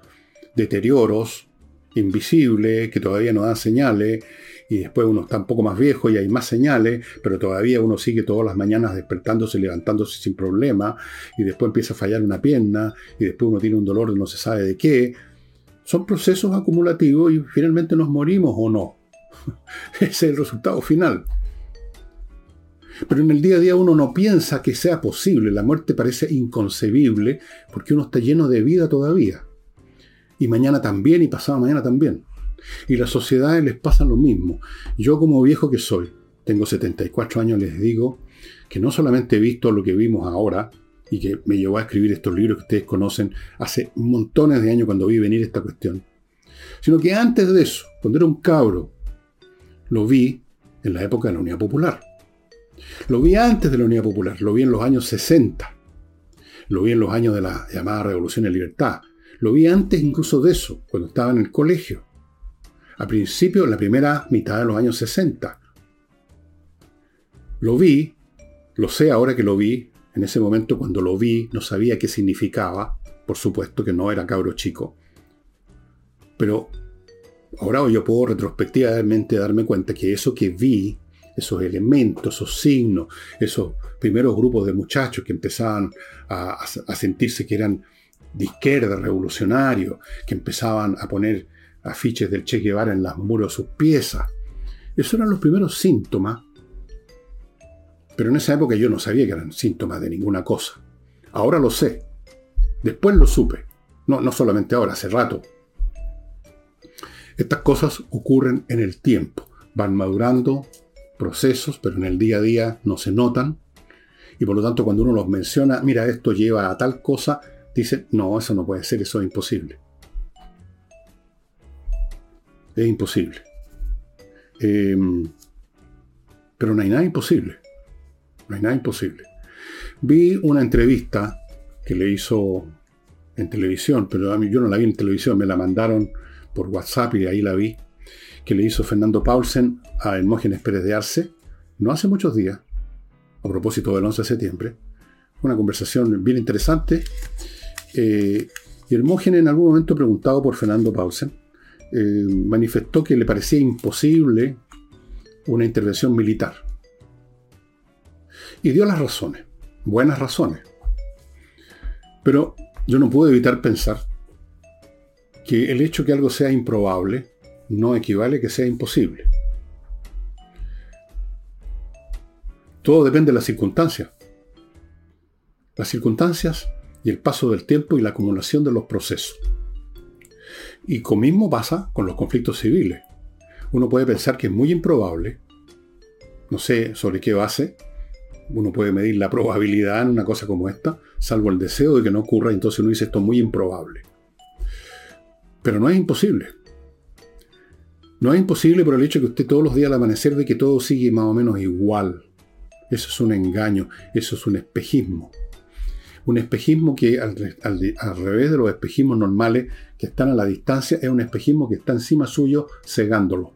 deterioros invisibles, que todavía no dan señales, y después uno está un poco más viejo y hay más señales, pero todavía uno sigue todas las mañanas despertándose levantándose sin problema, y después empieza a fallar una pierna, y después uno tiene un dolor de no se sabe de qué. Son procesos acumulativos y finalmente nos morimos o no. Ese es el resultado final. Pero en el día a día uno no piensa que sea posible. La muerte parece inconcebible porque uno está lleno de vida todavía. Y mañana también y pasado mañana también. Y las sociedades les pasa lo mismo. Yo como viejo que soy, tengo 74 años, les digo que no solamente he visto lo que vimos ahora y que me llevó a escribir estos libros que ustedes conocen hace montones de años cuando vi venir esta cuestión, sino que antes de eso, cuando era un cabro, lo vi en la época de la Unidad Popular. Lo vi antes de la Unidad Popular, lo vi en los años 60, lo vi en los años de la llamada Revolución de Libertad, lo vi antes incluso de eso, cuando estaba en el colegio, a principio, la primera mitad de los años 60. Lo vi, lo sé ahora que lo vi, en ese momento cuando lo vi no sabía qué significaba, por supuesto que no era cabro chico, pero ahora yo puedo retrospectivamente darme cuenta que eso que vi esos elementos, esos signos, esos primeros grupos de muchachos que empezaban a, sentirse que eran de izquierda, revolucionarios, que empezaban a poner afiches del Che Guevara en las muros de sus piezas. Esos eran los primeros síntomas. Pero en esa época yo no sabía que eran síntomas de ninguna cosa. Ahora lo sé. Después lo supe. No, no solamente ahora, hace rato. Estas cosas ocurren en el tiempo. Van madurando, procesos, pero en el día a día no se notan. Y por lo tanto, cuando uno los menciona, mira, esto lleva a tal cosa, dice, no, eso no puede ser, eso es imposible. Es imposible. Em, pero no hay nada imposible. No hay nada imposible. Vi una entrevista que le hizo en televisión, pero a mí yo no la vi en televisión, me la mandaron por WhatsApp y ahí la vi que le hizo Fernando Paulsen a Hermógenes Pérez de Arce, no hace muchos días, a propósito del 11 de septiembre. Una conversación bien interesante. Eh, y Hermógenes, en algún momento preguntado por Fernando Paulsen, eh, manifestó que le parecía imposible una intervención militar. Y dio las razones, buenas razones. Pero yo no puedo evitar pensar que el hecho que algo sea improbable no equivale que sea imposible. Todo depende de las circunstancias. Las circunstancias y el paso del tiempo y la acumulación de los procesos. Y lo mismo pasa con los conflictos civiles. Uno puede pensar que es muy improbable, no sé sobre qué base, uno puede medir la probabilidad en una cosa como esta, salvo el deseo de que no ocurra, entonces uno dice esto es muy improbable. Pero no es imposible. No es imposible por el hecho que usted todos los días al amanecer ve que todo sigue más o menos igual. Eso es un engaño, eso es un espejismo. Un espejismo que al, revés de los espejismos normales que están a la distancia, es un espejismo que está encima suyo cegándolo.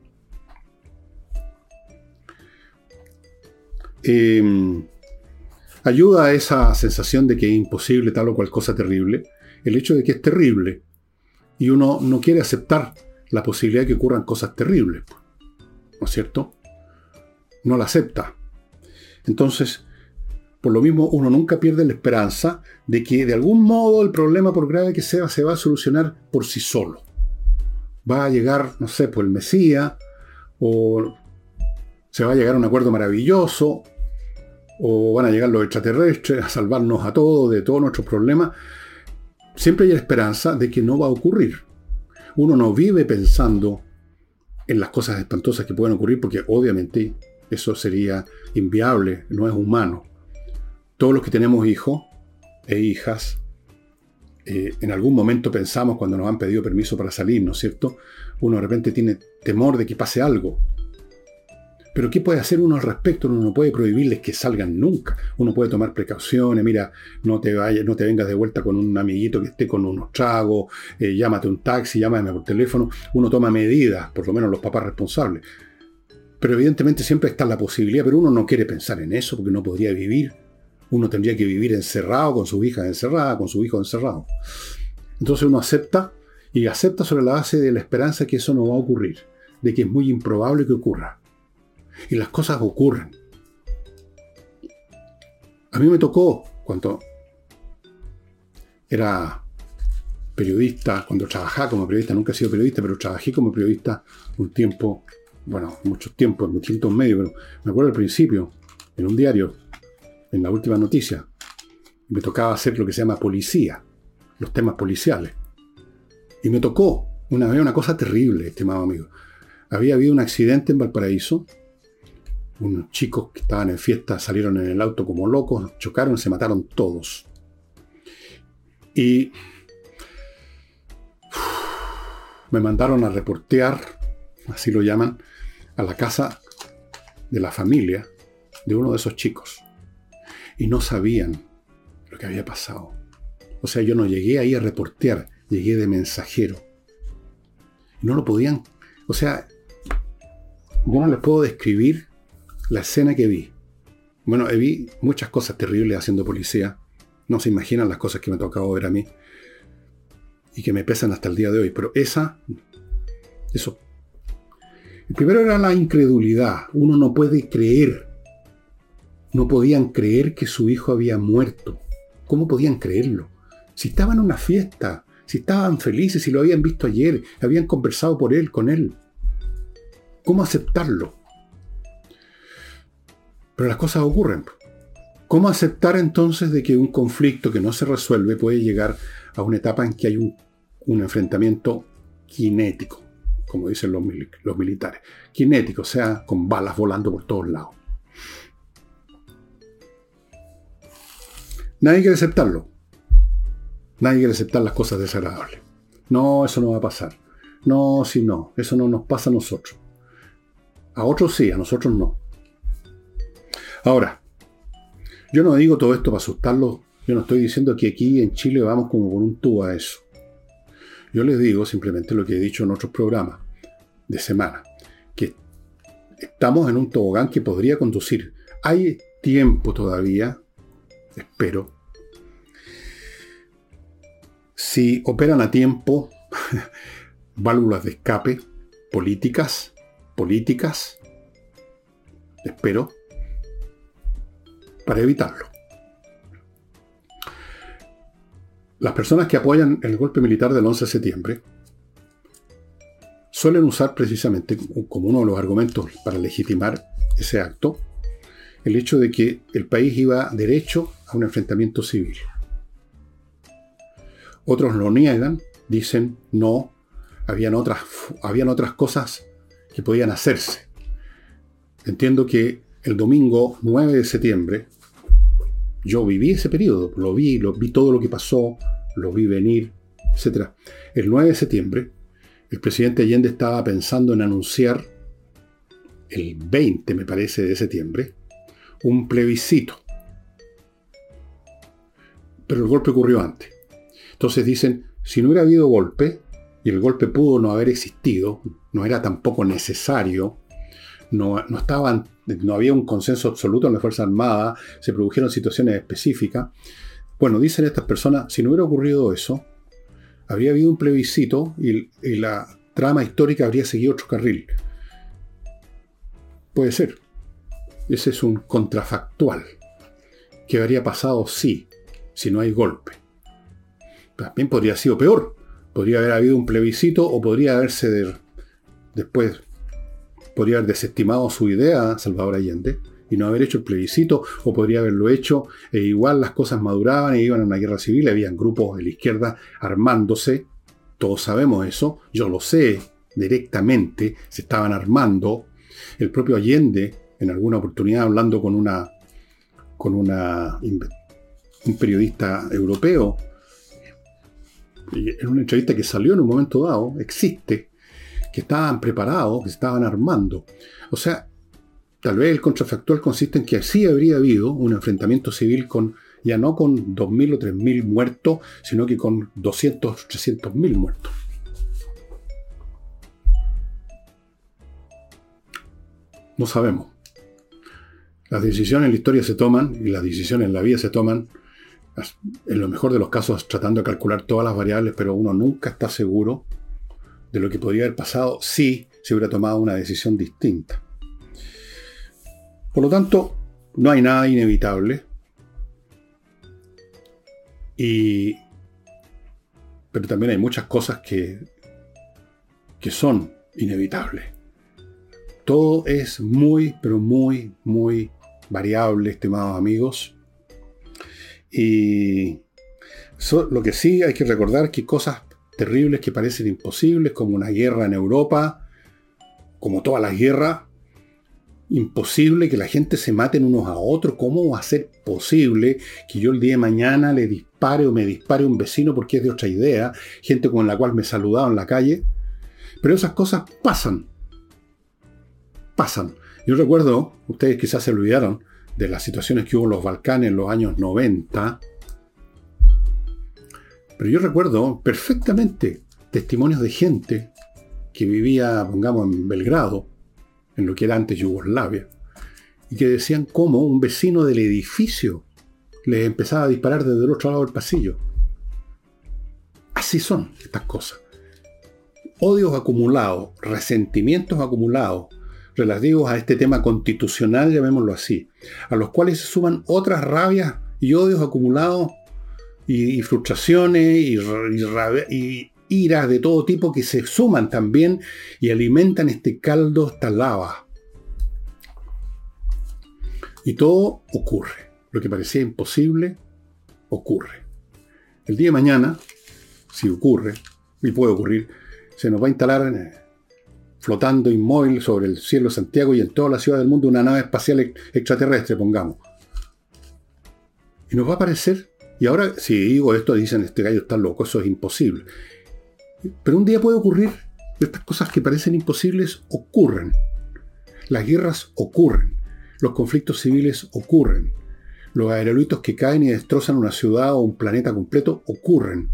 Em, ayuda a esa sensación de que es imposible tal o cual cosa terrible, el hecho de que es terrible y uno no quiere aceptar la posibilidad de que ocurran cosas terribles. ¿No es cierto? No la acepta. Entonces, por lo mismo, uno nunca pierde la esperanza de que de algún modo el problema, por grave que sea, se va a solucionar por sí solo. Va a llegar, no sé, por el Mesías, o se va a llegar a un acuerdo maravilloso, o van a llegar los extraterrestres a salvarnos a todos de todos nuestros problemas. Siempre hay la esperanza de que no va a ocurrir uno no vive pensando en las cosas espantosas que pueden ocurrir, porque obviamente eso sería inviable, no es humano. Todos los que tenemos hijos e hijas, eh, en algún momento pensamos cuando nos han pedido permiso para salir, ¿no es cierto? Uno de repente tiene temor de que pase algo. Pero ¿qué puede hacer uno al respecto? Uno no puede prohibirles que salgan nunca. Uno puede tomar precauciones, mira, no te vayas, no te vengas de vuelta con un amiguito que esté con unos tragos, eh, llámate un taxi, llámame por teléfono. Uno toma medidas, por lo menos los papás responsables. Pero evidentemente siempre está la posibilidad, pero uno no quiere pensar en eso porque no podría vivir. Uno tendría que vivir encerrado, con su hija encerrada, con su hijo encerrado. Entonces uno acepta y acepta sobre la base de la esperanza que eso no va a ocurrir de que es muy improbable que ocurra. Y las cosas ocurren. A mí me tocó cuando era periodista, cuando trabajaba como periodista, nunca he sido periodista, pero trabajé como periodista un tiempo, bueno, muchos tiempos, muchos medio, pero me acuerdo al principio, en un diario, en la última noticia, me tocaba hacer lo que se llama policía, los temas policiales. Y me tocó una una cosa terrible, estimado amigo. Había habido un accidente en Valparaíso. Unos chicos que estaban en fiesta salieron en el auto como locos, chocaron, se mataron todos. Y me mandaron a reportear, así lo llaman, a la casa de la familia de uno de esos chicos. Y no sabían lo que había pasado. O sea, yo no llegué ahí a reportear, llegué de mensajero. Y no lo podían. O sea, yo no les puedo describir la escena que vi. Bueno, vi muchas cosas terribles haciendo policía. No se imaginan las cosas que me ha tocado ver a mí. Y que me pesan hasta el día de hoy. Pero esa, eso. El primero era la incredulidad. Uno no puede creer. No podían creer que su hijo había muerto. ¿Cómo podían creerlo? Si estaban en una fiesta, si estaban felices, si lo habían visto ayer, habían conversado por él, con él. ¿Cómo aceptarlo? Pero las cosas ocurren. ¿Cómo aceptar entonces de que un conflicto que no se resuelve puede llegar a una etapa en que hay un, enfrentamiento cinético, como dicen los, militares? Cinético, o sea, con balas volando por todos lados. Nadie quiere aceptarlo. Nadie quiere aceptar las cosas desagradables. No, eso no va a pasar. No, si no, eso no nos pasa a nosotros. A otros sí, a nosotros no. Ahora, yo no digo todo esto para asustarlos. Yo no estoy diciendo que aquí en Chile vamos como con un tubo a eso. Yo les digo simplemente lo que he dicho en otros programas de semana, que estamos en un tobogán que podría conducir. Hay tiempo todavía, espero. Si operan a tiempo válvulas de escape políticas, políticas, espero, para evitarlo. Las personas que apoyan el golpe militar del 11 de septiembre suelen usar precisamente como uno de los argumentos para legitimar ese acto el hecho de que el país iba derecho a un enfrentamiento civil. Otros lo niegan, dicen no, habían otras, habían otras cosas que podían hacerse. Entiendo que el domingo 9 de septiembre, yo viví ese periodo, lo vi, lo vi todo lo que pasó, lo vi venir, etc. El 9 de septiembre, el presidente Allende estaba pensando en anunciar, el 20 me parece de septiembre, un plebiscito. Pero el golpe ocurrió antes. Entonces dicen, si no hubiera habido golpe, y el golpe pudo no haber existido, no era tampoco necesario, no, no, estaban, no había un consenso absoluto en la Fuerza Armada, se produjeron situaciones específicas. Bueno, dicen estas personas, si no hubiera ocurrido eso, habría habido un plebiscito y, la trama histórica habría seguido otro carril. Puede ser. Ese es un contrafactual. ¿Qué habría pasado si, si no hay golpe? También podría haber sido peor. Podría haber habido un plebiscito o podría haberse después, podría haber desestimado su idea Salvador Allende y no haber hecho el plebiscito, o podría haberlo hecho, e igual las cosas maduraban e iban a una guerra civil, habían grupos de la izquierda armándose, todos sabemos eso, yo lo sé directamente, se estaban armando, el propio Allende, en alguna oportunidad hablando con una con una un periodista europeo, en una entrevista que salió en un momento dado, existe, que estaban preparados, que estaban armando. O sea, tal vez el contrafactual consiste en que sí habría habido un enfrentamiento civil con, ya no con 2.000 o 3.000 muertos, sino que con 200 o 300.000 muertos. No sabemos. Las decisiones en la historia se toman y las decisiones en la vida se toman en lo mejor de los casos tratando de calcular todas las variables, pero uno nunca está seguro de lo que podría haber pasado si se hubiera tomado una decisión distinta. Por lo tanto, no hay nada inevitable. Y, pero también hay muchas cosas que, que son inevitables. Todo es muy, pero muy, muy variable, estimados amigos. Y lo que sí hay que recordar que cosas terribles que parecen imposibles, como una guerra en Europa, como todas las guerras, imposible que la gente se maten unos a otros. ¿Cómo va a ser posible que yo el día de mañana le dispare o me dispare un vecino porque es de otra idea? Gente con la cual me he saludado en la calle. Pero esas cosas pasan. Pasan. Yo recuerdo, ustedes quizás se olvidaron, de las situaciones que hubo en los Balcanes en los años 90. Pero yo recuerdo perfectamente testimonios de gente que vivía, pongamos, en Belgrado, en lo que era antes Yugoslavia, y que decían cómo un vecino del edificio les empezaba a disparar desde el otro lado del pasillo. Así son estas cosas. Odios acumulados, resentimientos acumulados, relativos a este tema constitucional, llamémoslo así, a los cuales se suman otras rabias y odios acumulados y, frustraciones y, iras de todo tipo que se suman también y alimentan este caldo, esta lava. Y todo ocurre. Lo que parecía imposible, ocurre. El día de mañana, si ocurre, y puede ocurrir, se nos va a instalar en flotando inmóvil sobre el cielo de Santiago y en toda la ciudad del mundo una nave espacial extraterrestre, pongamos. Y nos va a aparecer, y ahora si digo esto dicen, este gallo está loco, eso es imposible. Pero un día puede ocurrir, estas cosas que parecen imposibles ocurren. Las guerras ocurren, los conflictos civiles ocurren, los aerolitos que caen y destrozan una ciudad o un planeta completo ocurren.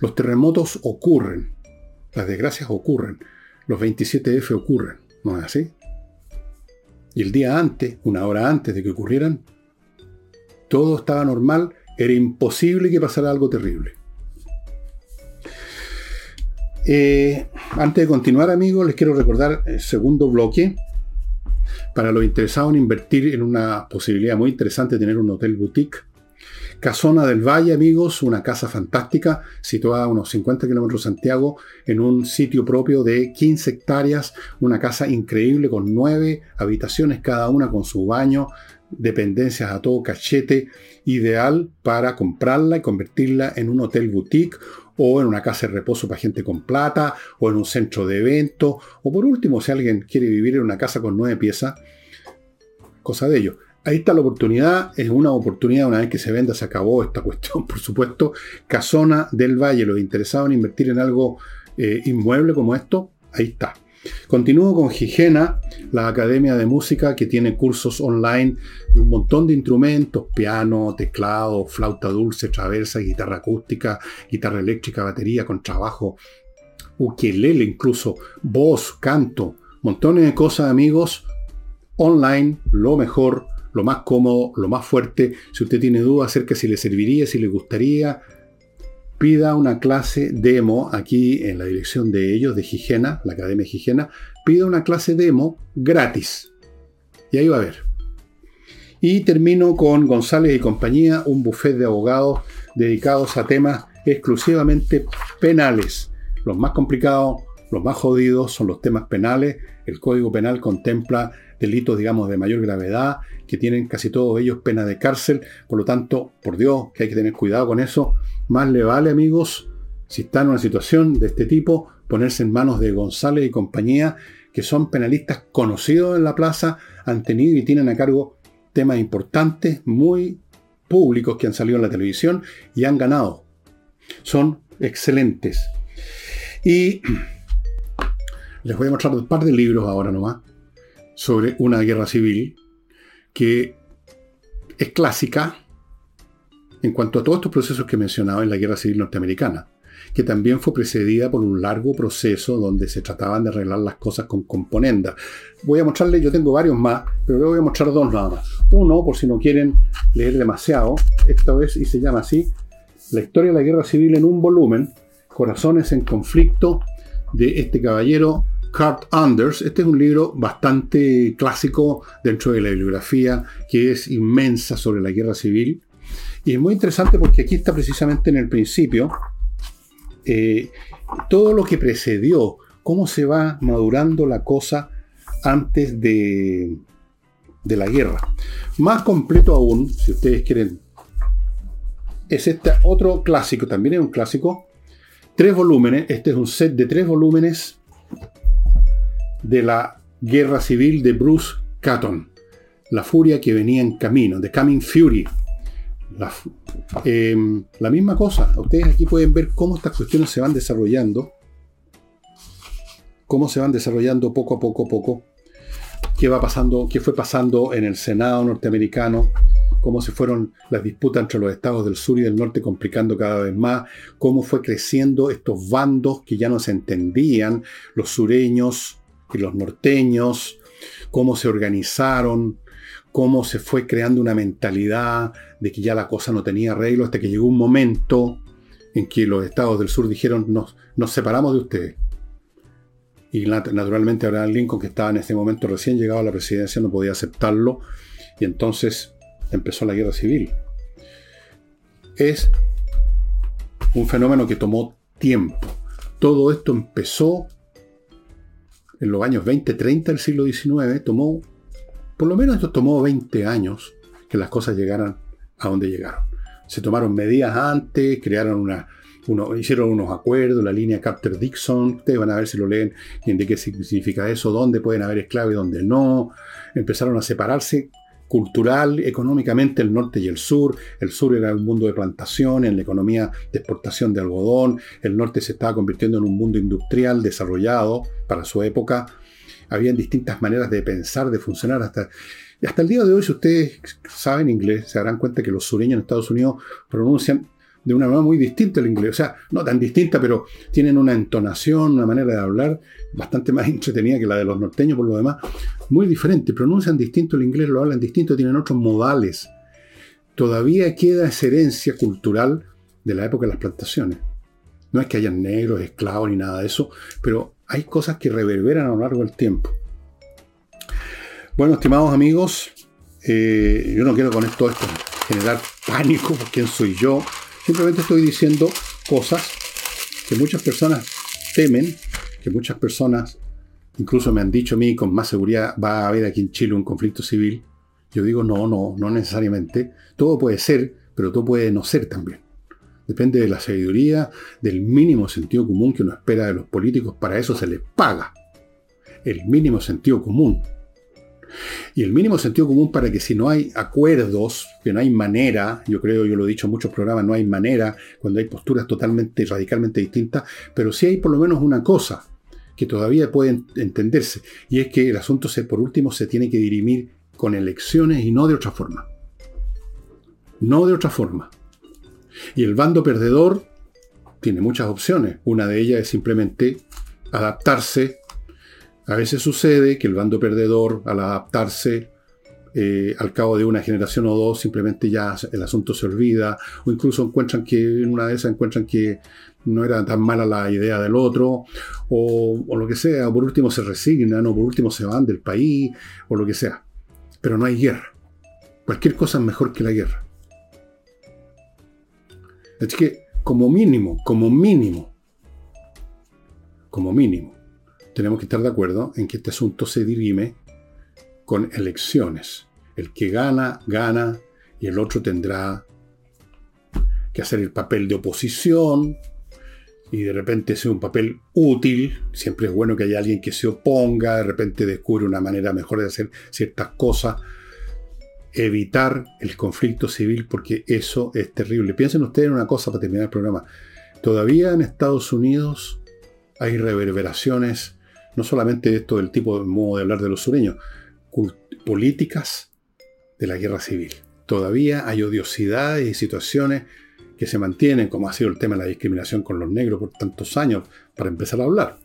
Los terremotos ocurren, las desgracias ocurren los 27F ocurren, ¿no es así? Y el día antes, una hora antes de que ocurrieran, todo estaba normal, era imposible que pasara algo terrible. Eh, antes de continuar, amigos, les quiero recordar el segundo bloque. Para los interesados en invertir en una posibilidad muy interesante de tener un hotel boutique Casona del Valle, amigos, una casa fantástica situada a unos 50 kilómetros de Santiago, en un sitio propio de 15 hectáreas, una casa increíble con nueve habitaciones cada una con su baño, dependencias a todo cachete, ideal para comprarla y convertirla en un hotel boutique o en una casa de reposo para gente con plata, o en un centro de eventos, o por último, si alguien quiere vivir en una casa con nueve piezas, cosa de ello. Ahí está la oportunidad, es una oportunidad, una vez que se venda se acabó esta cuestión, por supuesto. Casona del Valle, los interesados en invertir en algo eh, inmueble como esto, ahí está. Continúo con Gigena, la academia de música que tiene cursos online de un montón de instrumentos, piano, teclado, flauta dulce, traversa, guitarra acústica, guitarra eléctrica, batería, con trabajo, ukelele incluso, voz, canto, montones de cosas amigos, online, lo mejor, lo más cómodo, lo más fuerte. Si usted tiene dudas acerca si le serviría, si le gustaría, pida una clase demo aquí en la dirección de ellos, de Higiena, la Academia de Higiena, pida una clase demo gratis. Y ahí va a ver. Y termino con González y compañía, un buffet de abogados dedicados a temas exclusivamente penales. Los más complicados, los más jodidos son los temas penales. El Código Penal contempla delitos, digamos, de mayor gravedad, que tienen casi todos ellos pena de cárcel. Por lo tanto, por Dios, que hay que tener cuidado con eso. Más le vale, amigos, si están en una situación de este tipo, ponerse en manos de González y compañía, que son penalistas conocidos en la plaza, han tenido y tienen a cargo temas importantes, muy públicos que han salido en la televisión y han ganado. Son excelentes. Y les voy a mostrar un par de libros ahora nomás sobre una guerra civil que es clásica en cuanto a todos estos procesos que he mencionado en la guerra civil norteamericana, que también fue precedida por un largo proceso donde se trataban de arreglar las cosas con componendas. Voy a mostrarles, yo tengo varios más, pero voy a mostrar dos nada más. Uno, por si no quieren leer demasiado, esta vez y se llama así, La historia de la guerra civil en un volumen, Corazones en conflicto, de este caballero Kurt Anders. Este es un libro bastante clásico dentro de la bibliografía, que es inmensa sobre la guerra civil. Y es muy interesante porque aquí está precisamente en el principio eh, todo lo que precedió, cómo se va madurando la cosa antes de, de la guerra. Más completo aún, si ustedes quieren, es este otro clásico, también es un clásico, tres volúmenes, este es un set de tres volúmenes de la guerra civil de Bruce Catton, la furia que venía en camino, The Coming Fury. La, em, la misma cosa, ustedes aquí pueden ver cómo estas cuestiones se van desarrollando, cómo se van desarrollando poco a poco a poco. Qué va pasando, qué fue pasando en el Senado norteamericano, cómo se fueron las disputas entre los estados del sur y del norte complicando cada vez más, cómo fue creciendo estos bandos que ya no se entendían, los sureños y los norteños, cómo se organizaron, cómo se fue creando una mentalidad de que ya la cosa no tenía arreglo hasta que llegó un momento en que los estados del sur dijeron nos, nos separamos de ustedes y naturalmente Abraham Lincoln, que estaba en ese momento recién llegado a la presidencia, no podía aceptarlo, y entonces empezó la guerra civil. Es un fenómeno que tomó tiempo. Todo esto empezó en los años 20, 30 del siglo XIX, tomó, por lo menos esto tomó 20 años que las cosas llegaran a donde llegaron. Se tomaron medidas antes, crearon una hicieron unos acuerdos, la línea Carter-Dixon, ustedes van a ver si lo leen de qué significa eso, dónde pueden haber esclavos y dónde no. Empezaron a separarse cultural, económicamente el norte y el sur. El sur era un mundo de plantación, en la economía de exportación de algodón. El norte se estaba convirtiendo en un mundo industrial desarrollado para su época. Habían distintas maneras de pensar, de funcionar hasta... hasta el día de hoy, si ustedes saben inglés, se darán cuenta que los sureños en Estados Unidos pronuncian de una manera muy distinta el inglés. O sea, no tan distinta, pero tienen una entonación, una manera de hablar bastante más entretenida que la de los norteños por lo demás. Muy diferente. Pronuncian distinto el inglés, lo hablan distinto, tienen otros modales. Todavía queda esa herencia cultural de la época de las plantaciones. No es que hayan negros, esclavos ni nada de eso, pero hay cosas que reverberan a lo largo del tiempo. Bueno, estimados amigos, eh, yo no quiero con esto, esto generar pánico quién soy yo, Simplemente estoy diciendo cosas que muchas personas temen, que muchas personas incluso me han dicho a mí con más seguridad va a haber aquí en Chile un conflicto civil. Yo digo no, no, no necesariamente. Todo puede ser, pero todo puede no ser también. Depende de la sabiduría, del mínimo sentido común que uno espera de los políticos. Para eso se les paga. El mínimo sentido común. Y el mínimo sentido común para que si no hay acuerdos, que no hay manera, yo creo, yo lo he dicho en muchos programas, no hay manera cuando hay posturas totalmente, radicalmente distintas, pero sí hay por lo menos una cosa que todavía puede entenderse, y es que el asunto se, por último se tiene que dirimir con elecciones y no de otra forma. No de otra forma. Y el bando perdedor tiene muchas opciones. Una de ellas es simplemente adaptarse a veces sucede que el bando perdedor, al adaptarse eh, al cabo de una generación o dos, simplemente ya el asunto se olvida, o incluso encuentran que en una de esas encuentran que no era tan mala la idea del otro, o, o lo que sea, o por último se resignan, o por último se van del país, o lo que sea. Pero no hay guerra. Cualquier cosa es mejor que la guerra. Así que, como mínimo, como mínimo, como mínimo, tenemos que estar de acuerdo en que este asunto se dirime con elecciones. El que gana, gana, y el otro tendrá que hacer el papel de oposición, y de repente sea un papel útil. Siempre es bueno que haya alguien que se oponga, de repente descubre una manera mejor de hacer ciertas cosas. Evitar el conflicto civil, porque eso es terrible. Piensen ustedes en una cosa para terminar el programa. Todavía en Estados Unidos hay reverberaciones no solamente esto del tipo de modo de hablar de los sureños, políticas de la guerra civil. Todavía hay odiosidades y situaciones que se mantienen, como ha sido el tema de la discriminación con los negros por tantos años, para empezar a hablar.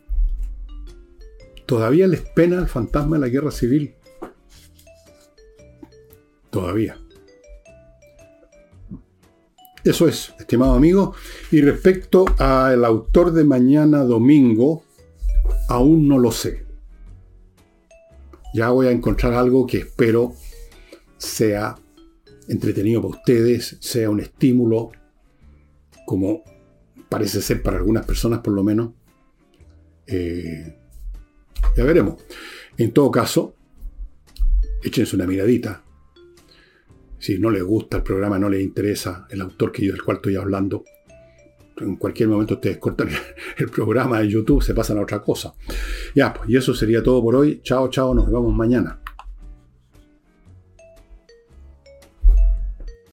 Todavía les pena el fantasma de la guerra civil. Todavía. Eso es, estimado amigo. Y respecto al autor de mañana domingo, Aún no lo sé. Ya voy a encontrar algo que espero sea entretenido para ustedes, sea un estímulo, como parece ser para algunas personas por lo menos. Eh, ya veremos. En todo caso, échense una miradita. Si no les gusta el programa, no les interesa el autor que yo, del cual estoy hablando, en cualquier momento ustedes cortan el programa de YouTube, se pasan a otra cosa. Ya, pues, y eso sería todo por hoy. Chao, chao, nos vemos mañana.